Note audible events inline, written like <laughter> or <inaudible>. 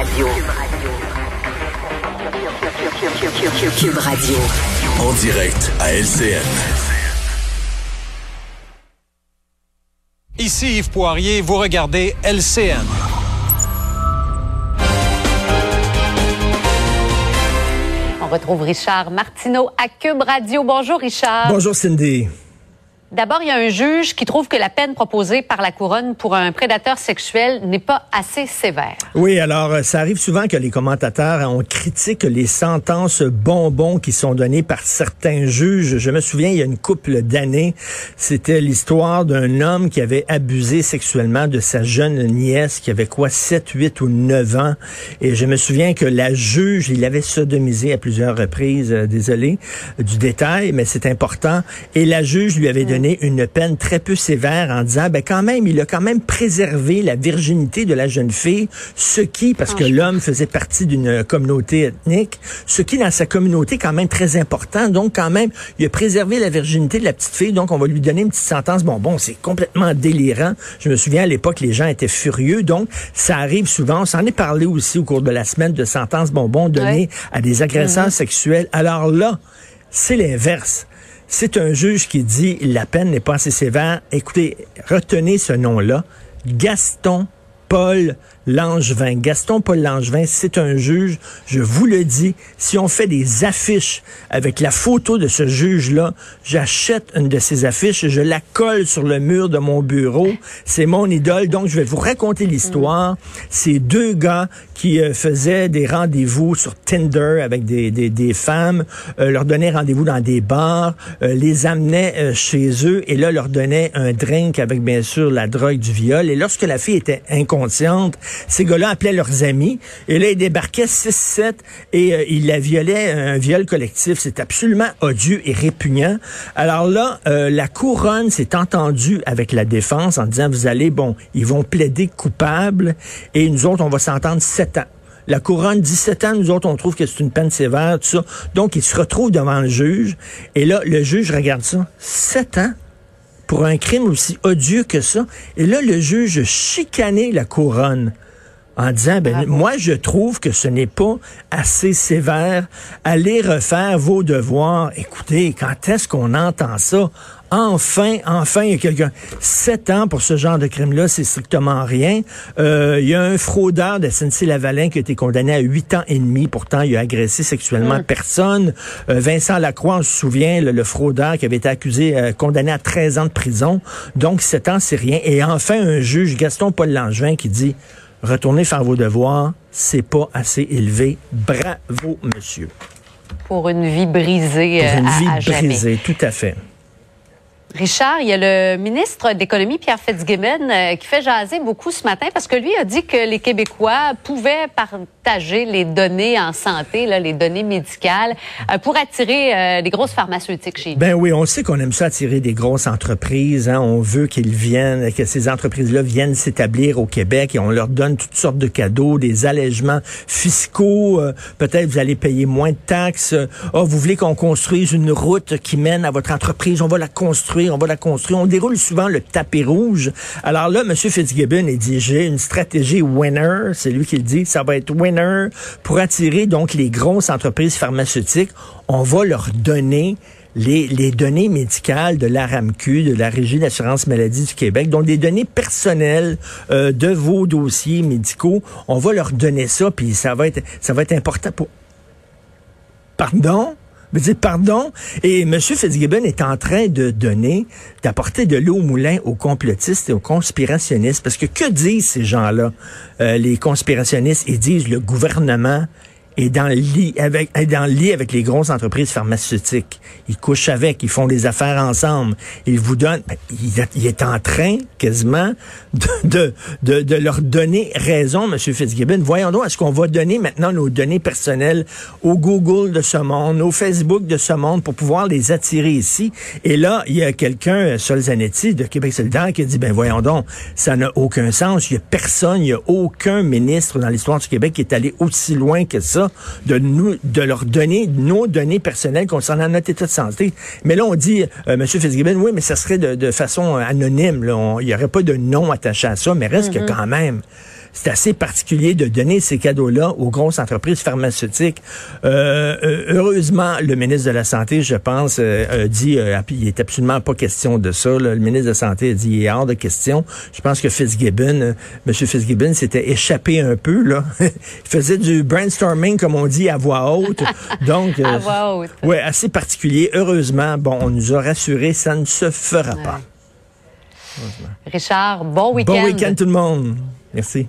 Radio. Cube Radio. En direct à LCN. Ici Yves Poirier, vous regardez LCN. On retrouve Richard Martineau à Cube Radio. Bonjour Richard. Bonjour Cindy. D'abord, il y a un juge qui trouve que la peine proposée par la couronne pour un prédateur sexuel n'est pas assez sévère. Oui, alors euh, ça arrive souvent que les commentateurs hein, on critique les sentences bonbons qui sont données par certains juges. Je me souviens, il y a une couple d'années, c'était l'histoire d'un homme qui avait abusé sexuellement de sa jeune nièce qui avait quoi 7, 8 ou 9 ans et je me souviens que la juge, il avait sodomisé à plusieurs reprises, euh, désolé du détail, mais c'est important et la juge lui avait donné une peine très peu sévère en disant, ben quand même, il a quand même préservé la virginité de la jeune fille, ce qui, parce que l'homme faisait partie d'une communauté ethnique, ce qui dans sa communauté est quand même très important. Donc quand même, il a préservé la virginité de la petite fille. Donc on va lui donner une petite sentence. Bon, bon, c'est complètement délirant. Je me souviens à l'époque, les gens étaient furieux. Donc ça arrive souvent. On s'en est parlé aussi au cours de la semaine de sentences bonbons données à des agresseurs sexuels. Alors là, c'est l'inverse. C'est un juge qui dit la peine n'est pas assez sévère. Écoutez, retenez ce nom-là. Gaston Paul Langevin. Gaston Paul Langevin, c'est un juge, je vous le dis, si on fait des affiches avec la photo de ce juge-là, j'achète une de ces affiches, je la colle sur le mur de mon bureau. C'est mon idole, donc je vais vous raconter l'histoire. C'est deux gars qui euh, faisaient des rendez-vous sur Tinder avec des, des, des femmes, euh, leur donnaient rendez-vous dans des bars, euh, les amenaient chez eux et là leur donnaient un drink avec bien sûr la drogue du viol. Et lorsque la fille était inconsciente, ces gars-là appelaient leurs amis et là ils débarquaient 6-7 et euh, ils la violaient, un viol collectif. C'est absolument odieux et répugnant. Alors là, euh, la couronne s'est entendue avec la défense en disant vous allez, bon, ils vont plaider coupable et nous autres on va s'entendre 7 ans. La couronne, 17 ans, nous autres, on trouve que c'est une peine sévère, tout ça. Donc, il se retrouve devant le juge. Et là, le juge regarde ça. 7 ans pour un crime aussi odieux que ça. Et là, le juge chicanait la couronne en disant, ben, moi, je trouve que ce n'est pas assez sévère. Allez refaire vos devoirs. Écoutez, quand est-ce qu'on entend ça? Enfin, enfin, il y a quelqu'un. Sept ans pour ce genre de crime-là, c'est strictement rien. Euh, il y a un fraudeur de SNC-Lavalin qui a été condamné à huit ans et demi. Pourtant, il a agressé sexuellement personne. Euh, Vincent Lacroix, on se souvient, le, le fraudeur qui avait été accusé, euh, condamné à 13 ans de prison. Donc, sept ans, c'est rien. Et enfin, un juge, Gaston Paul Langevin, qui dit, retournez faire vos devoirs, c'est pas assez élevé. Bravo, monsieur. Pour une vie brisée Pour euh, une à, vie à jamais. brisée, tout à fait. Richard, il y a le ministre de l'Économie, Pierre Fitzgibbon, euh, qui fait jaser beaucoup ce matin parce que lui a dit que les Québécois pouvaient partager les données en santé, là, les données médicales, euh, pour attirer euh, des grosses pharmaceutiques chez nous. Ben oui, on sait qu'on aime ça attirer des grosses entreprises. Hein. On veut qu'ils viennent, que ces entreprises-là viennent s'établir au Québec et on leur donne toutes sortes de cadeaux, des allègements fiscaux. euh, Peut-être vous allez payer moins de taxes. Oh, vous voulez qu'on construise une route qui mène à votre entreprise. On va la construire, on va la construire. On déroule souvent le tapis rouge. Alors là, M. Fitzgibbon, il dit, j'ai une stratégie winner. C'est lui qui le dit. Ça va être winner pour attirer donc les grosses entreprises pharmaceutiques. On va leur donner les, les données médicales de la RAMQ, de la Régie d'assurance maladie du Québec, donc des données personnelles euh, de vos dossiers médicaux. On va leur donner ça, puis ça va être ça va être important pour. Pardon? Je dire, pardon. Et M. Fitzgibbon est en train de donner, d'apporter de l'eau au moulin aux complotistes et aux conspirationnistes. Parce que que disent ces gens-là, euh, les conspirationnistes? Ils disent le gouvernement est dans le lit avec, est dans le lit avec les grosses entreprises pharmaceutiques. Ils couchent avec, ils font des affaires ensemble. Ils vous donnent, ben, il, il est en train quasiment de, de, de, leur donner raison, M. Fitzgibbon. Voyons donc, est-ce qu'on va donner maintenant nos données personnelles au Google de ce monde, au Facebook de ce monde pour pouvoir les attirer ici? Et là, il y a quelqu'un, Sol Zanetti de Québec solidaire, qui a dit, ben voyons donc, ça n'a aucun sens. Il y a personne, il y a aucun ministre dans l'histoire du Québec qui est allé aussi loin que ça de nous, de leur donner nos données personnelles concernant notre état de santé. Mais là, on dit, euh, M. Fitzgibbon, oui, mais ça serait de, de façon anonyme. Il n'y aurait pas de nom attaché à ça, mais reste que quand même, c'est assez particulier de donner ces cadeaux-là aux grosses entreprises pharmaceutiques. Euh, euh, heureusement, le ministre de la Santé, je pense, euh, a dit, euh, il est absolument pas question de ça. là. Le ministre de la Santé a dit, il est hors de question. Je pense que Fitzgibbon, M. Fitzgibbon s'était échappé un peu. Là. <laughs> il faisait du brainstorming, comme on dit, à voix haute. <laughs> Donc, À voix haute. ouais, assez particulier. Heureusement, bon, on nous a rassuré, ça ne se fera pas. Richard, bon week-end. Bon week-end tout le monde. Merci.